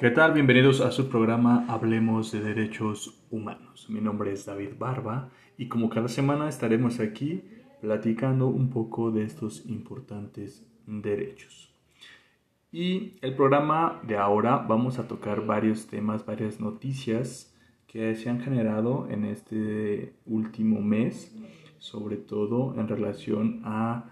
¿Qué tal? Bienvenidos a su programa Hablemos de Derechos Humanos. Mi nombre es David Barba y como cada semana estaremos aquí platicando un poco de estos importantes derechos. Y el programa de ahora vamos a tocar varios temas, varias noticias que se han generado en este último mes, sobre todo en relación a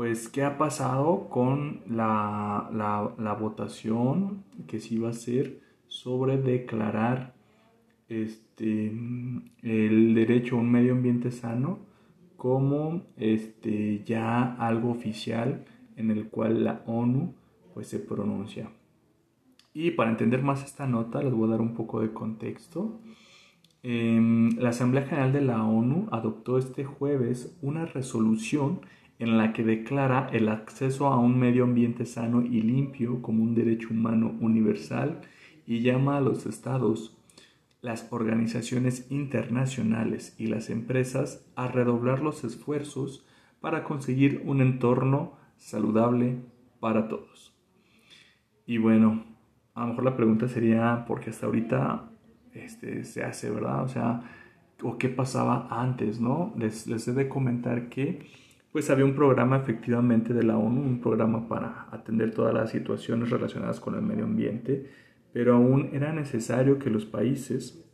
pues qué ha pasado con la, la, votación que se iba a hacer sobre declarar este, el derecho a un medio ambiente sano como este, ya algo oficial en el cual la ONU pues, se pronuncia. Y para entender más esta nota les voy a dar un poco de contexto. Em, la Asamblea General de la ONU adoptó este jueves una resolución en la que declara el acceso a un medio ambiente sano y limpio como un derecho humano universal y llama a los estados, las organizaciones internacionales y las empresas a redoblar los esfuerzos para conseguir un entorno saludable para todos. Y bueno, a lo mejor la pregunta sería, ¿por qué hasta ahorita este, se hace, verdad? O sea, ¿o qué pasaba antes, no? Les, les he de comentar que pues había un programa efectivamente de la ONU, un programa para atender todas las situaciones relacionadas con el medio ambiente, pero aún era necesario que los países,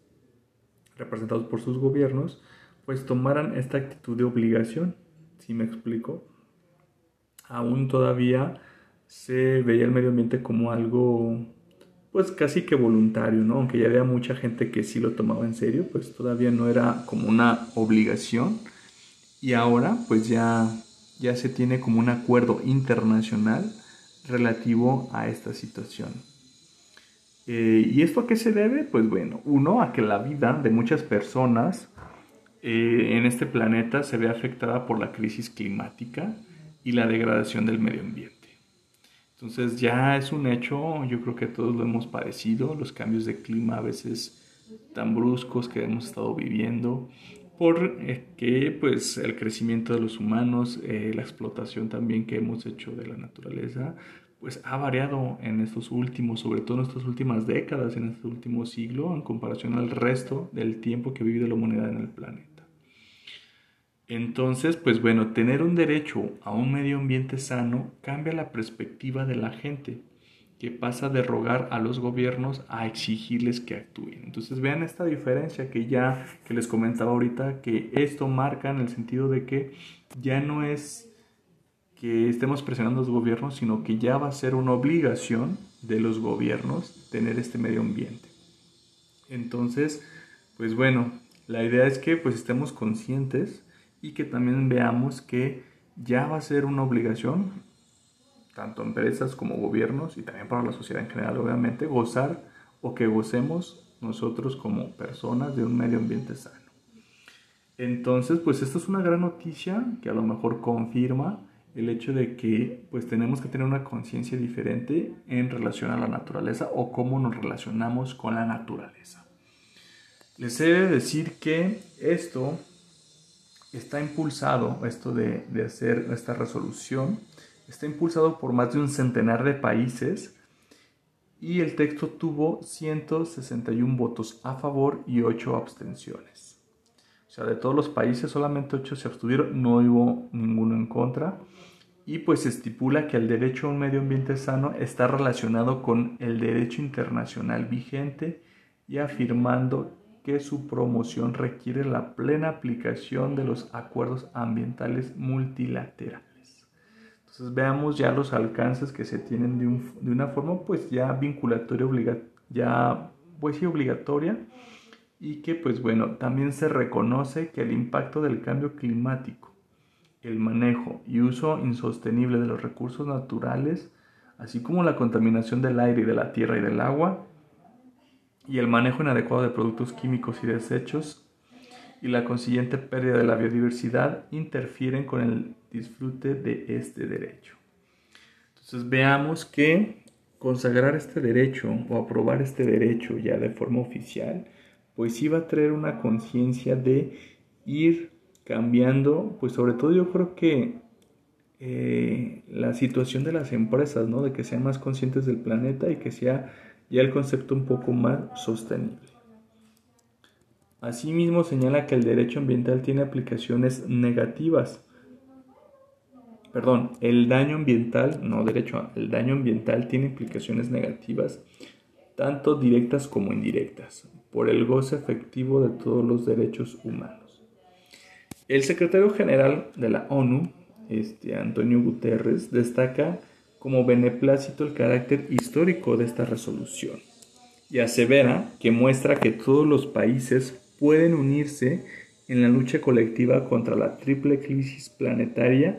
representados por sus gobiernos, pues tomaran esta actitud de obligación, si me explico? Aún todavía se veía el medio ambiente como algo pues casi que voluntario, ¿no? Aunque ya había mucha gente que sí lo tomaba en serio, pues todavía no era como una obligación y ahora pues ya, ya se tiene como un acuerdo internacional relativo a esta situación. Eh, ¿Y esto a qué se debe? Pues bueno, uno, a que la vida de muchas personas eh, en este planeta se ve afectada por la crisis climática y la degradación del medio ambiente. Entonces ya es un hecho, yo creo que todos lo hemos padecido, los cambios de clima a veces tan bruscos que hemos estado viviendo, porque eh, pues el crecimiento de los humanos, eh, la explotación también que hemos hecho de la naturaleza, pues ha variado en estos últimos, sobre todo en estas últimas décadas, en este último siglo, en comparación al resto del tiempo que ha vivido la humanidad en el planeta. Entonces, pues bueno, tener un derecho a un medio ambiente sano cambia la perspectiva de la gente que pasa de rogar a los gobiernos a exigirles que actúen. Entonces vean esta diferencia que ya que les comentaba ahorita, que esto marca en el sentido de que ya no es que estemos presionando a los gobiernos, sino que ya va a ser una obligación de los gobiernos tener este medio ambiente. Entonces, pues bueno, la idea es que pues estemos conscientes y que también veamos que ya va a ser una obligación tanto empresas como gobiernos y también para la sociedad en general, obviamente, gozar o que gocemos nosotros como personas de un medio ambiente sano. Entonces, pues esto es una gran noticia que a lo mejor confirma el hecho de que pues tenemos que tener una conciencia diferente en relación a la naturaleza o cómo nos relacionamos con la naturaleza. Les he de decir que esto está impulsado, esto de, de hacer esta resolución, Está impulsado por más de un centenar de países y el texto tuvo 161 votos a favor y 8 abstenciones. O sea, de todos los países solamente 8 se abstuvieron, no hubo ninguno en contra. Y pues estipula que el derecho a un medio ambiente sano está relacionado con el derecho internacional vigente y afirmando que su promoción requiere la plena aplicación de los acuerdos ambientales multilaterales. Entonces veamos ya los alcances que se tienen de, una forma pues ya vinculatoria, ya pues obligatoria. Y que pues bueno, también se reconoce que el impacto del cambio climático, el manejo y uso insostenible de los recursos naturales, así como la contaminación del aire y de la tierra y del agua, y el manejo inadecuado de productos químicos y desechos y la consiguiente pérdida de la biodiversidad interfieren con el disfrute de este derecho. Entonces veamos que consagrar este derecho o aprobar este derecho ya de forma oficial, pues iba a traer una conciencia de ir cambiando, pues sobre todo yo creo que eh, la situación de las empresas, ¿no? De que sean más conscientes del planeta y que sea ya el concepto un poco más sostenible. Asimismo señala que el derecho ambiental tiene aplicaciones negativas. Perdón, el daño ambiental, no derecho, el daño ambiental tiene implicaciones negativas, tanto directas como indirectas, por el goce efectivo de todos los derechos humanos. El secretario general de la ONU, este, Antonio Guterres, destaca como beneplácito el carácter histórico de esta resolución y asevera que muestra que todos los países pueden unirse en la lucha colectiva contra la triple crisis planetaria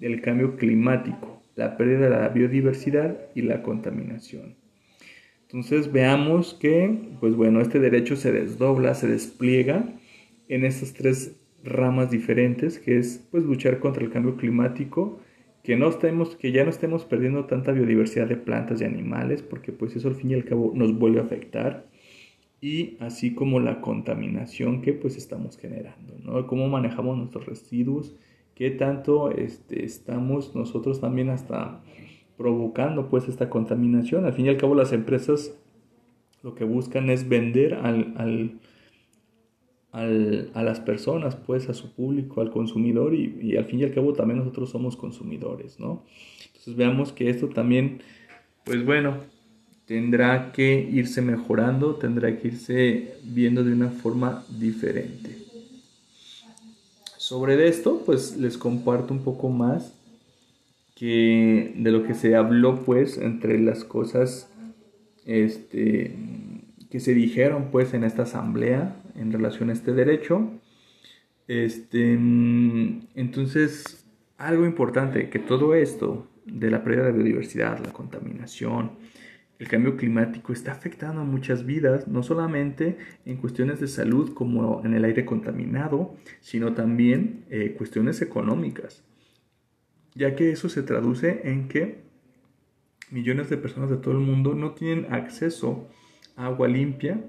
del cambio climático, la pérdida de la biodiversidad y la contaminación. Entonces veamos que, pues bueno, este derecho se desdobla, se despliega en estas tres ramas diferentes, que es pues luchar contra el cambio climático, que, no estemos, que ya no estemos perdiendo tanta biodiversidad de plantas y animales, porque pues eso al fin y al cabo nos vuelve a afectar, y así como la contaminación que pues estamos generando, ¿no? Cómo manejamos nuestros residuos, qué tanto este, estamos nosotros también hasta provocando pues esta contaminación. Al fin y al cabo las empresas lo que buscan es vender al, al a las personas, pues a su público, al consumidor y, al fin y al cabo también nosotros somos consumidores, ¿no? Entonces veamos que esto también, pues bueno, tendrá que irse mejorando, tendrá que irse viendo de una forma diferente. Sobre esto, pues les comparto un poco más que de lo que se habló, pues, entre las cosas, este, que se dijeron pues en esta asamblea en relación a este derecho. Este, entonces, algo importante, que todo esto de la pérdida de biodiversidad, la contaminación, el cambio climático está afectando a muchas vidas, no solamente en cuestiones de salud como en el aire contaminado, sino también eh, cuestiones económicas, ya que eso se traduce en que millones de personas de todo el mundo no tienen acceso agua limpia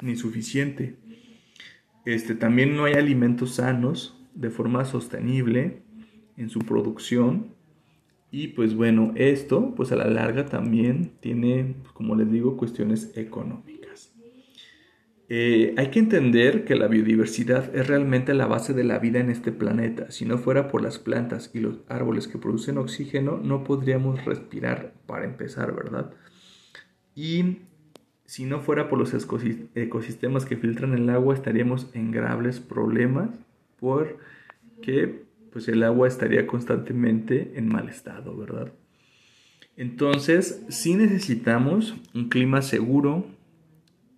ni suficiente. Este, también no hay alimentos sanos de forma sostenible en su producción. Y pues bueno, esto pues a la larga también tiene, como les digo, cuestiones económicas. Eh, hay que entender que la biodiversidad es realmente la base de la vida en este planeta. Si no fuera por las plantas y los árboles que producen oxígeno, no podríamos respirar para empezar, ¿verdad? Y si no fuera por los ecosistemas que filtran el agua, estaríamos en graves problemas porque pues el agua estaría constantemente en mal estado, ¿verdad? Entonces, sí necesitamos un clima seguro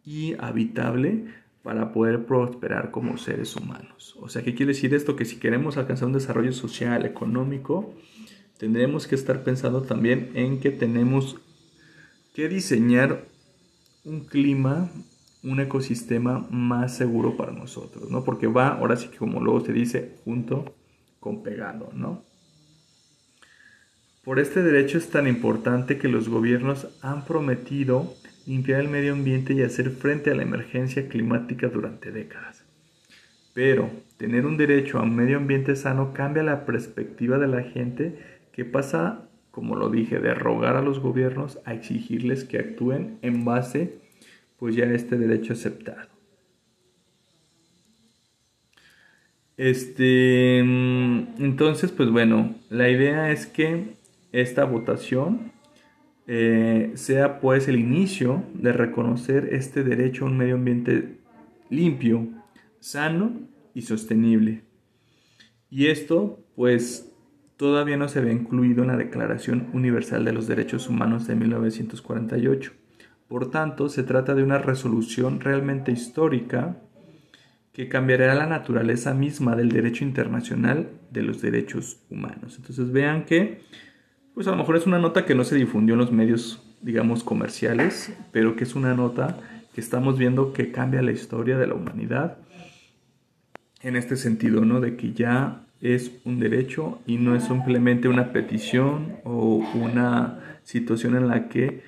y habitable para poder prosperar como seres humanos. O sea, ¿qué quiere decir esto? Que si queremos alcanzar un desarrollo social, económico, tendremos que estar pensando también en que tenemos que diseñar un clima, un ecosistema más seguro para nosotros, ¿no? Porque va, ahora sí que como luego se dice, junto con pegado, ¿no? Por este derecho es tan importante que los gobiernos han prometido limpiar el medio ambiente y hacer frente a la emergencia climática durante décadas. Pero tener un derecho a un medio ambiente sano cambia la perspectiva de la gente que pasa como lo dije, de rogar a los gobiernos a exigirles que actúen en base pues ya a este derecho aceptado. Este, entonces, pues bueno, la idea es que esta votación eh, sea pues el inicio de reconocer este derecho a un medio ambiente limpio, sano y sostenible. Y esto pues todavía no se ve incluido en la Declaración Universal de los Derechos Humanos de 1948. Por tanto, se trata de una resolución realmente histórica que cambiará la naturaleza misma del derecho internacional de los derechos humanos. Entonces vean que, pues a lo mejor es una nota que no se difundió en los medios, digamos, comerciales, pero que es una nota que estamos viendo que cambia la historia de la humanidad en este sentido, ¿no? De que ya es un derecho y no es simplemente una petición o una situación en la que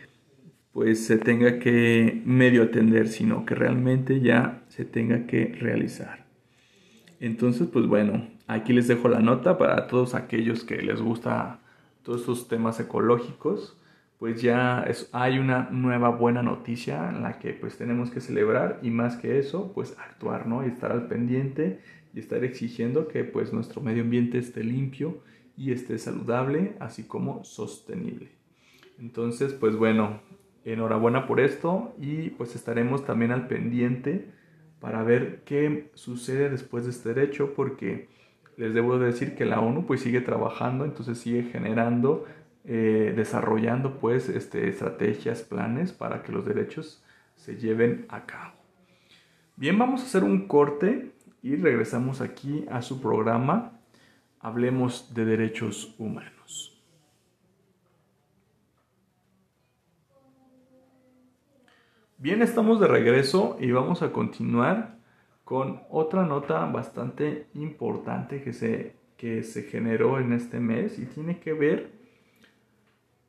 pues se tenga que medio atender, sino que realmente ya se tenga que realizar. Entonces, pues bueno, aquí les dejo la nota para todos aquellos que les gusta todos estos temas ecológicos, pues ya hay una nueva buena noticia en la que pues tenemos que celebrar y más que eso, pues actuar, ¿no? Y estar al pendiente y estar exigiendo que pues nuestro medio ambiente esté limpio y esté saludable, así como sostenible. Entonces, pues bueno, enhorabuena por esto y pues estaremos también al pendiente para ver qué sucede después de este derecho porque les debo decir que la ONU pues sigue trabajando, entonces sigue generando, eh, desarrollando pues este, estrategias, planes para que los derechos se lleven a cabo. Bien, vamos a hacer un corte y regresamos aquí a su programa Hablemos de Derechos Humanos. Bien, estamos de regreso y vamos a continuar con otra nota bastante importante que se, que se generó en este mes y tiene que ver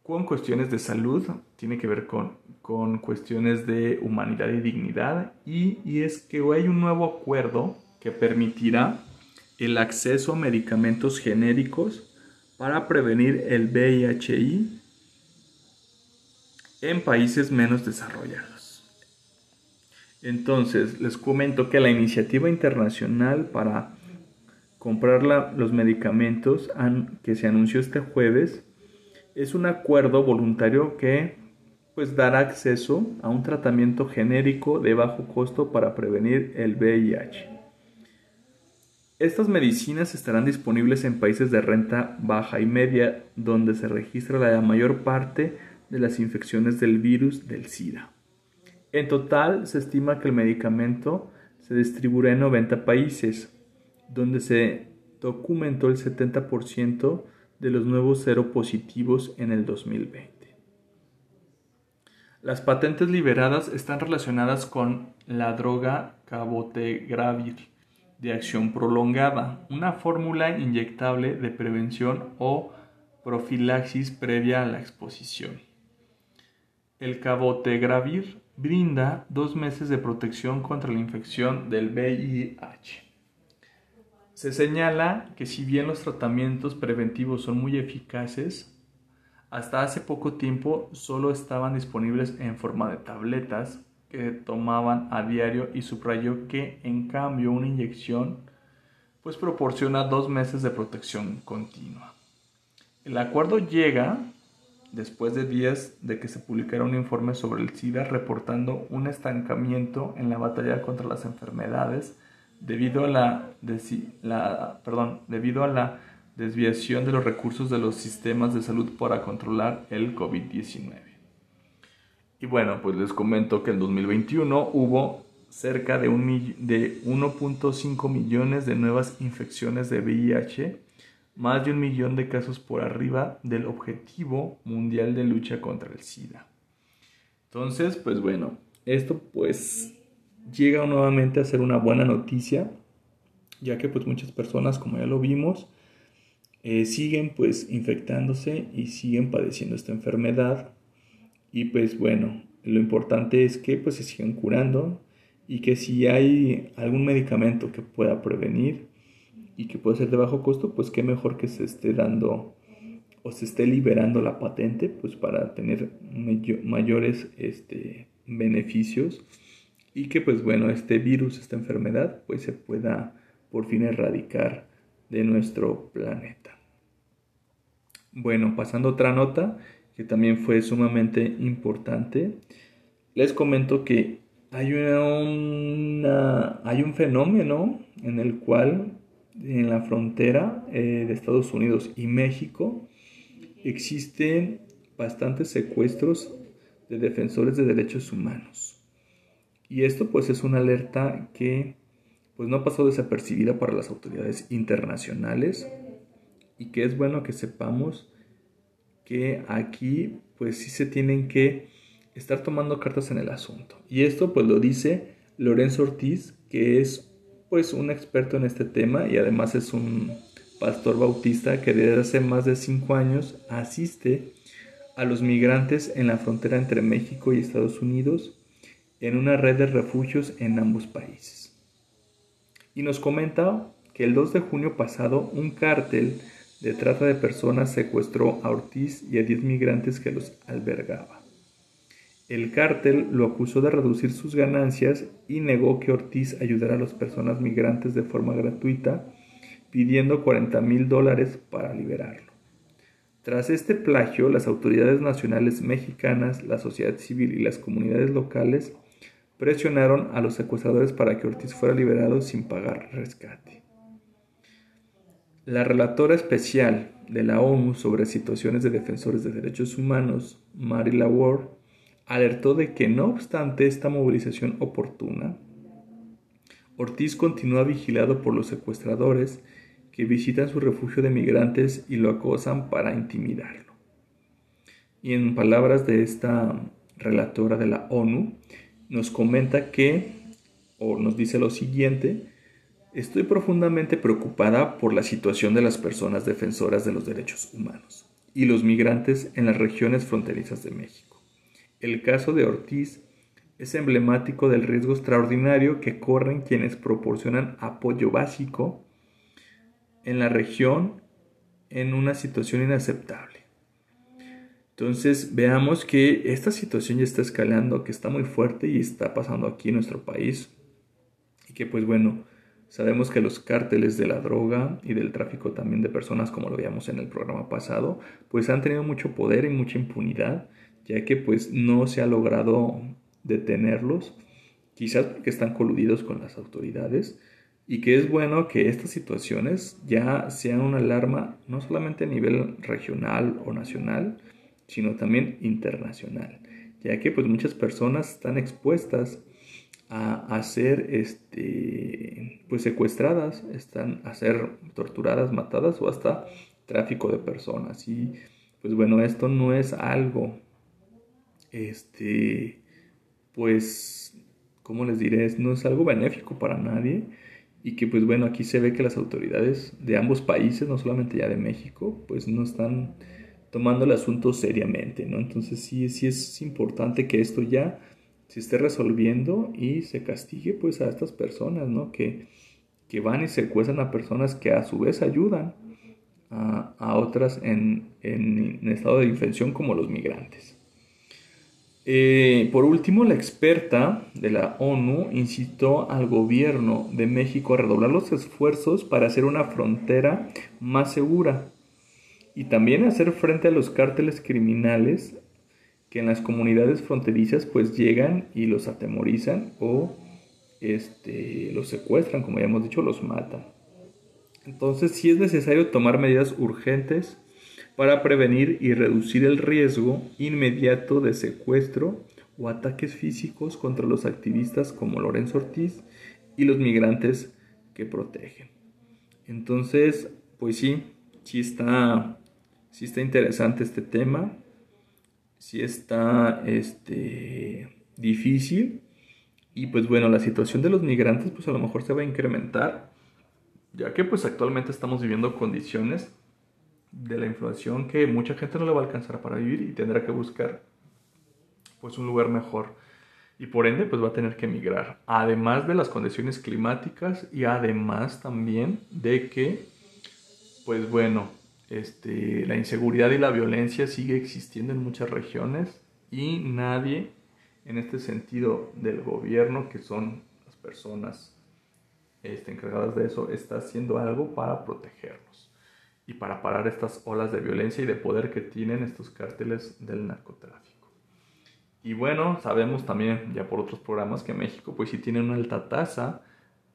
con cuestiones de salud, tiene que ver con, con cuestiones de humanidad y dignidad y, y es que hay un nuevo acuerdo que permitirá el acceso a medicamentos genéricos para prevenir el VIHI en países menos desarrollados. Entonces, les comento que la iniciativa internacional para comprar los medicamentos que se anunció este jueves es un acuerdo voluntario que pues dará acceso a un tratamiento genérico de bajo costo para prevenir el VIH. Estas medicinas estarán disponibles en países de renta baja y media, donde se registra la mayor parte de las infecciones del virus del SIDA. En total, se estima que el medicamento se distribuirá en 90 países, donde se documentó el 70% de los nuevos seropositivos en el 2020. Las patentes liberadas están relacionadas con la droga cabotegravir de acción prolongada, una fórmula inyectable de prevención o profilaxis previa a la exposición. El cabotegravir brinda dos meses de protección contra la infección del VIH. Se señala que si bien los tratamientos preventivos son muy eficaces, hasta hace poco tiempo solo estaban disponibles en forma de tabletas que tomaban a diario y subrayó que en cambio una inyección pues proporciona dos meses de protección continua. El acuerdo llega después de días de que se publicara un informe sobre el SIDA reportando un estancamiento en la batalla contra las enfermedades debido a la, la, perdón, debido a la desviación de los recursos de los sistemas de salud para controlar el COVID-19. Y bueno, pues les comento que en 2021 hubo cerca de, de 1.5 millones de nuevas infecciones de VIH, más de un millón de casos por arriba del objetivo mundial de lucha contra el SIDA. Entonces, pues bueno, esto pues llega nuevamente a ser una buena noticia, ya que pues muchas personas, como ya lo vimos, eh, siguen pues infectándose y siguen padeciendo esta enfermedad y pues bueno, lo importante es que pues se sigan curando y que si hay algún medicamento que pueda prevenir y que pueda ser de bajo costo, pues qué mejor que se esté dando o se esté liberando la patente pues para tener mayores este, beneficios y que pues bueno, este virus, esta enfermedad pues se pueda por fin erradicar de nuestro planeta. Bueno, pasando a otra nota, que también fue sumamente importante. Les comento que hay, una, hay un fenómeno en el cual en la frontera eh, de Estados Unidos y México existen bastantes secuestros de defensores de derechos humanos. Y esto pues es una alerta que pues no pasó desapercibida para las autoridades internacionales y que es bueno que sepamos que aquí pues sí se tienen que estar tomando cartas en el asunto. Y esto pues lo dice Lorenzo Ortiz, que es pues un experto en este tema y además es un pastor bautista que desde hace más de cinco años asiste a los migrantes en la frontera entre México y Estados Unidos en una red de refugios en ambos países. Y nos comenta que el 2 de junio pasado un cártel de trata de personas secuestró a Ortiz y a 10 migrantes que los albergaba. El cártel lo acusó de reducir sus ganancias y negó que Ortiz ayudara a las personas migrantes de forma gratuita, pidiendo 40 mil dólares para liberarlo. Tras este plagio, las autoridades nacionales mexicanas, la sociedad civil y las comunidades locales presionaron a los secuestradores para que Ortiz fuera liberado sin pagar rescate. La relatora especial de la ONU sobre situaciones de defensores de derechos humanos, Mary Laward, alertó de que no obstante esta movilización oportuna, Ortiz continúa vigilado por los secuestradores que visitan su refugio de migrantes y lo acosan para intimidarlo. Y en palabras de esta relatora de la ONU, nos comenta que, o nos dice lo siguiente, estoy profundamente preocupada por la situación de las personas defensoras de los derechos humanos y los migrantes en las regiones fronterizas de México. El caso de Ortiz es emblemático del riesgo extraordinario que corren quienes proporcionan apoyo básico en la región en una situación inaceptable. Entonces veamos que esta situación ya está escalando, que está muy fuerte y está pasando aquí en nuestro país. Y que pues bueno, sabemos que los cárteles de la droga y del tráfico también de personas, como lo veíamos en el programa pasado, pues han tenido mucho poder y mucha impunidad ya que pues no se ha logrado detenerlos, quizás porque están coludidos con las autoridades, y que es bueno que estas situaciones ya sean una alarma no solamente a nivel regional o nacional, sino también internacional, ya que pues muchas personas están expuestas a, ser este, pues secuestradas, están a ser torturadas, matadas o hasta tráfico de personas. Y pues bueno, esto no es algo este, pues, ¿cómo les diré? No es algo benéfico para nadie y que pues bueno, aquí se ve que las autoridades de ambos países, no solamente ya de México, pues no están tomando el asunto seriamente, ¿no? Entonces sí, sí es importante que esto ya se esté resolviendo y se castigue pues a estas personas, ¿no? Que, que van y secuestran a personas que a su vez ayudan a, a otras en, en, en estado de infección como los migrantes. Eh, por último, la experta de la ONU incitó al gobierno de México a redoblar los esfuerzos para hacer una frontera más segura y también hacer frente a los cárteles criminales que en las comunidades fronterizas pues llegan y los atemorizan o este, los secuestran, como ya hemos dicho, los matan. Entonces sí es necesario tomar medidas urgentes para prevenir y reducir el riesgo inmediato de secuestro o ataques físicos contra los activistas como Lorenzo Ortiz y los migrantes que protegen. Entonces, pues sí, sí está, sí está interesante este tema, sí está este, difícil y pues bueno, la situación de los migrantes pues a lo mejor se va a incrementar, ya que pues actualmente estamos viviendo condiciones de la inflación que mucha gente no le va a alcanzar para vivir y tendrá que buscar pues un lugar mejor. Y por ende pues va a tener que emigrar. Además de las condiciones climáticas y además también de que pues bueno este, la inseguridad y la violencia sigue existiendo en muchas regiones y nadie en este sentido del gobierno que son las personas este, encargadas de eso está haciendo algo para protegernos y para parar estas olas de violencia y de poder que tienen estos cárteles del narcotráfico. Y bueno, sabemos también ya por otros programas que México pues sí tiene una alta tasa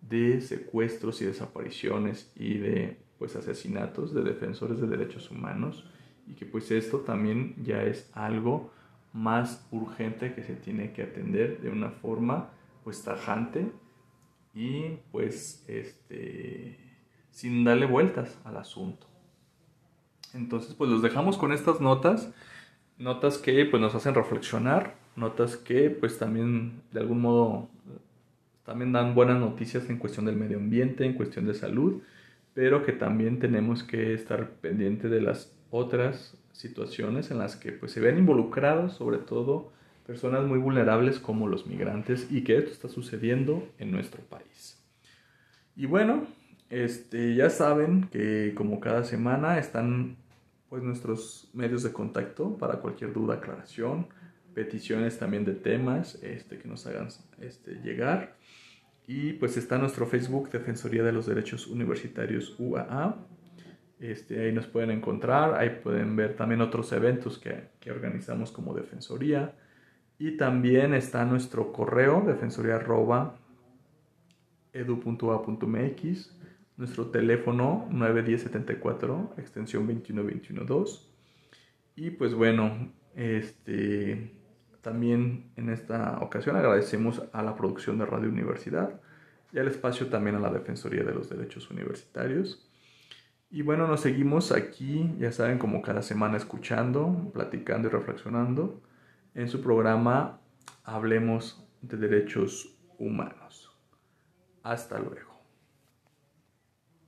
de secuestros y desapariciones y de pues asesinatos de defensores de derechos humanos y que pues esto también ya es algo más urgente que se tiene que atender de una forma pues tajante y pues este sin darle vueltas al asunto. Entonces, pues los dejamos con estas notas, notas que pues nos hacen reflexionar, notas que pues también de algún modo también dan buenas noticias en cuestión del medio ambiente, en cuestión de salud, pero que también tenemos que estar pendientes de las otras situaciones en las que pues se ven involucrados, sobre todo personas muy vulnerables como los migrantes y que esto está sucediendo en nuestro país. Y bueno, este, ya saben que como cada semana están pues nuestros medios de contacto para cualquier duda, aclaración, peticiones también de temas este, que nos hagan este, llegar. Y pues está nuestro Facebook, Defensoría de los Derechos Universitarios UAA. Este, ahí nos pueden encontrar, ahí pueden ver también otros eventos que, que organizamos como Defensoría. Y también está nuestro correo, defensoría.edu.a.mx, nuestro teléfono 91074, extensión 21212. Y pues bueno, este, también en esta ocasión agradecemos a la producción de Radio Universidad y al espacio también a la Defensoría de los Derechos Universitarios. Y bueno, nos seguimos aquí, ya saben, como cada semana escuchando, platicando y reflexionando en su programa Hablemos de Derechos Humanos. Hasta luego.